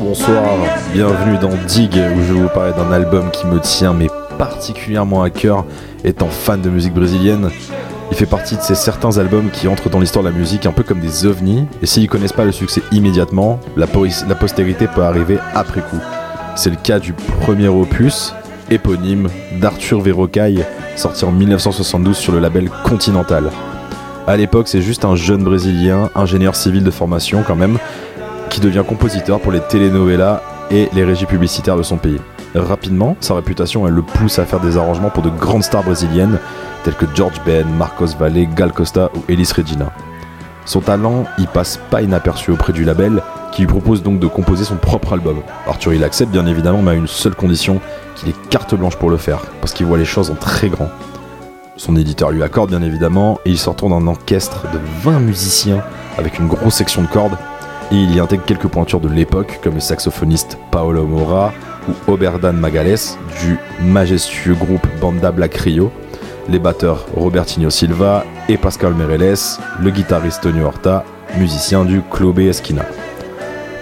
Bonsoir, bienvenue dans Dig où je vais vous parler d'un album qui me tient mais particulièrement à cœur étant fan de musique brésilienne. Il fait partie de ces certains albums qui entrent dans l'histoire de la musique un peu comme des ovnis et s'ils connaissent pas le succès immédiatement, la, la postérité peut arriver après coup. C'est le cas du premier opus éponyme d'Arthur Verrocaille sorti en 1972 sur le label Continental. À l'époque, c'est juste un jeune brésilien, ingénieur civil de formation quand même, qui devient compositeur pour les telenovelas et les régies publicitaires de son pays. Rapidement, sa réputation elle le pousse à faire des arrangements pour de grandes stars brésiliennes telles que George Ben, Marcos Valle, Gal Costa ou Elis Regina. Son talent y passe pas inaperçu auprès du label qui lui propose donc de composer son propre album. Arthur il accepte bien évidemment mais à une seule condition, qu'il ait carte blanche pour le faire, parce qu'il voit les choses en très grand. Son éditeur lui accorde bien évidemment et il se retrouve d'un orchestre de 20 musiciens avec une grosse section de cordes il y intègre quelques pointures de l'époque, comme le saxophoniste Paolo Mora ou Oberdan Magales du majestueux groupe Banda Black Rio, les batteurs Robertinho Silva et Pascal Mereles, le guitariste Tony Horta, musicien du Clube Esquina.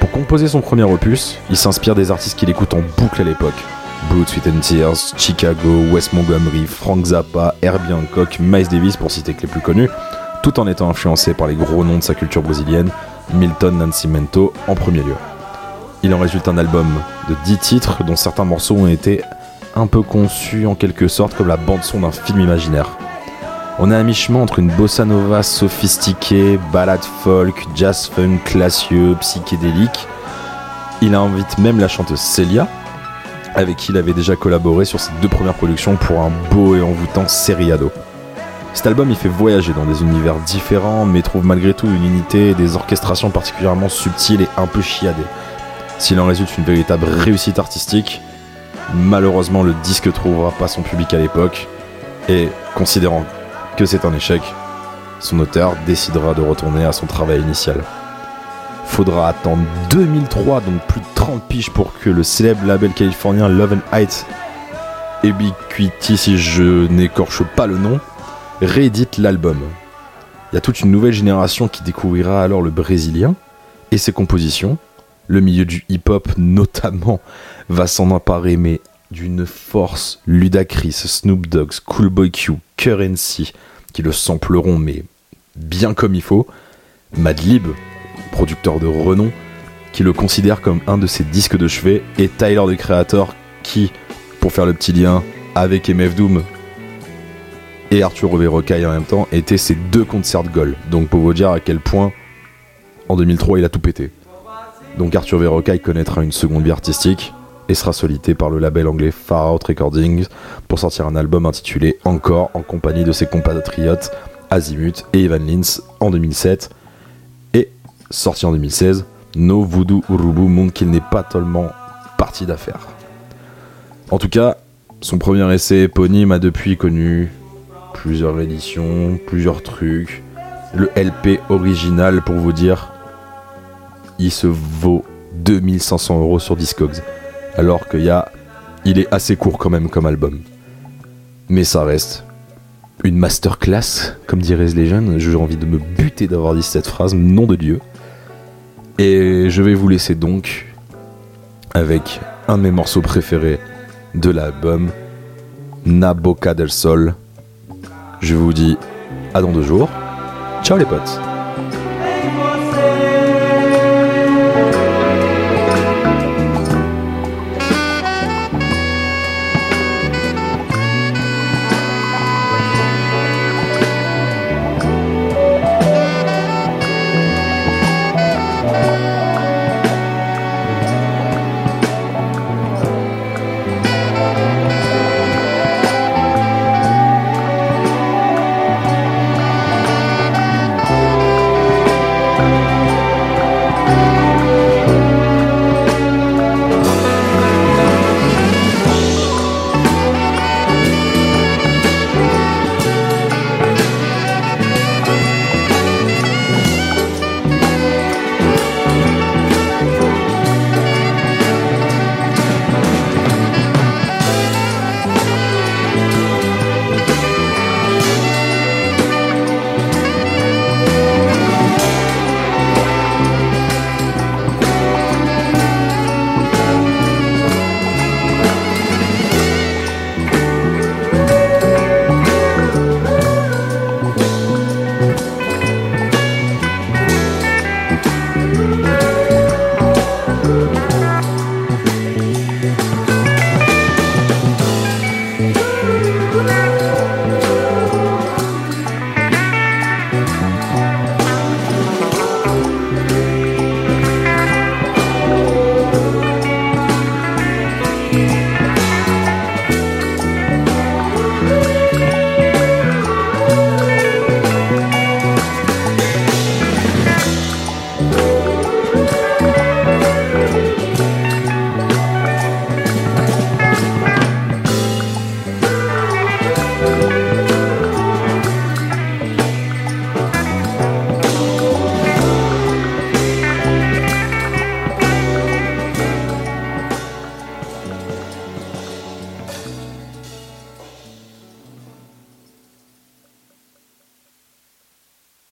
Pour composer son premier opus, il s'inspire des artistes qu'il écoute en boucle à l'époque. Blood, Sweet Tears, Chicago, Wes Montgomery, Frank Zappa, Herbie Hancock, Miles Davis pour citer que les plus connus, tout en étant influencé par les gros noms de sa culture brésilienne, Milton Nascimento en premier lieu. Il en résulte un album de 10 titres dont certains morceaux ont été un peu conçus en quelque sorte comme la bande-son d'un film imaginaire. On est à mi-chemin entre une bossa nova sophistiquée, ballade folk, jazz funk classieux, psychédélique. Il invite même la chanteuse Celia, avec qui il avait déjà collaboré sur ses deux premières productions pour un beau et envoûtant seriado. Cet album il fait voyager dans des univers différents, mais trouve malgré tout une unité et des orchestrations particulièrement subtiles et un peu chiadées. S'il en résulte une véritable réussite artistique, malheureusement le disque trouvera pas son public à l'époque, et considérant que c'est un échec, son auteur décidera de retourner à son travail initial. Faudra attendre 2003, donc plus de 30 piges pour que le célèbre label californien Love and Height, Ubiquity si je n'écorche pas le nom, réédite l'album. Il y a toute une nouvelle génération qui découvrira alors le brésilien et ses compositions. Le milieu du hip-hop notamment va s'en emparer mais d'une force Ludacris, Snoop Dogg, Schoolboy Q, Currency qui le sampleront mais bien comme il faut. Madlib, producteur de renom, qui le considère comme un de ses disques de chevet, et Tyler the Creator qui, pour faire le petit lien avec MF Doom, et Arthur Rocaille en même temps étaient ses deux concerts de goal. Donc pour vous dire à quel point en 2003 il a tout pété. Donc Arthur Verrocaille connaîtra une seconde vie artistique et sera sollicité par le label anglais Far Out Recordings pour sortir un album intitulé Encore en compagnie de ses compatriotes Azimut et Evan Lins en 2007 et sorti en 2016 No Voodoo Urubu montre qu'il n'est pas tellement parti d'affaires. En tout cas, son premier essai éponyme a depuis connu plusieurs éditions, plusieurs trucs. Le LP original, pour vous dire, il se vaut 2500 euros sur Discogs. Alors qu'il. Il est assez court quand même comme album. Mais ça reste une masterclass, comme diraient les jeunes. J'ai envie de me buter d'avoir dit cette phrase, nom de Dieu. Et je vais vous laisser donc avec un de mes morceaux préférés de l'album, Na Boca del Sol, je vous dis à dans deux jours. Ciao les potes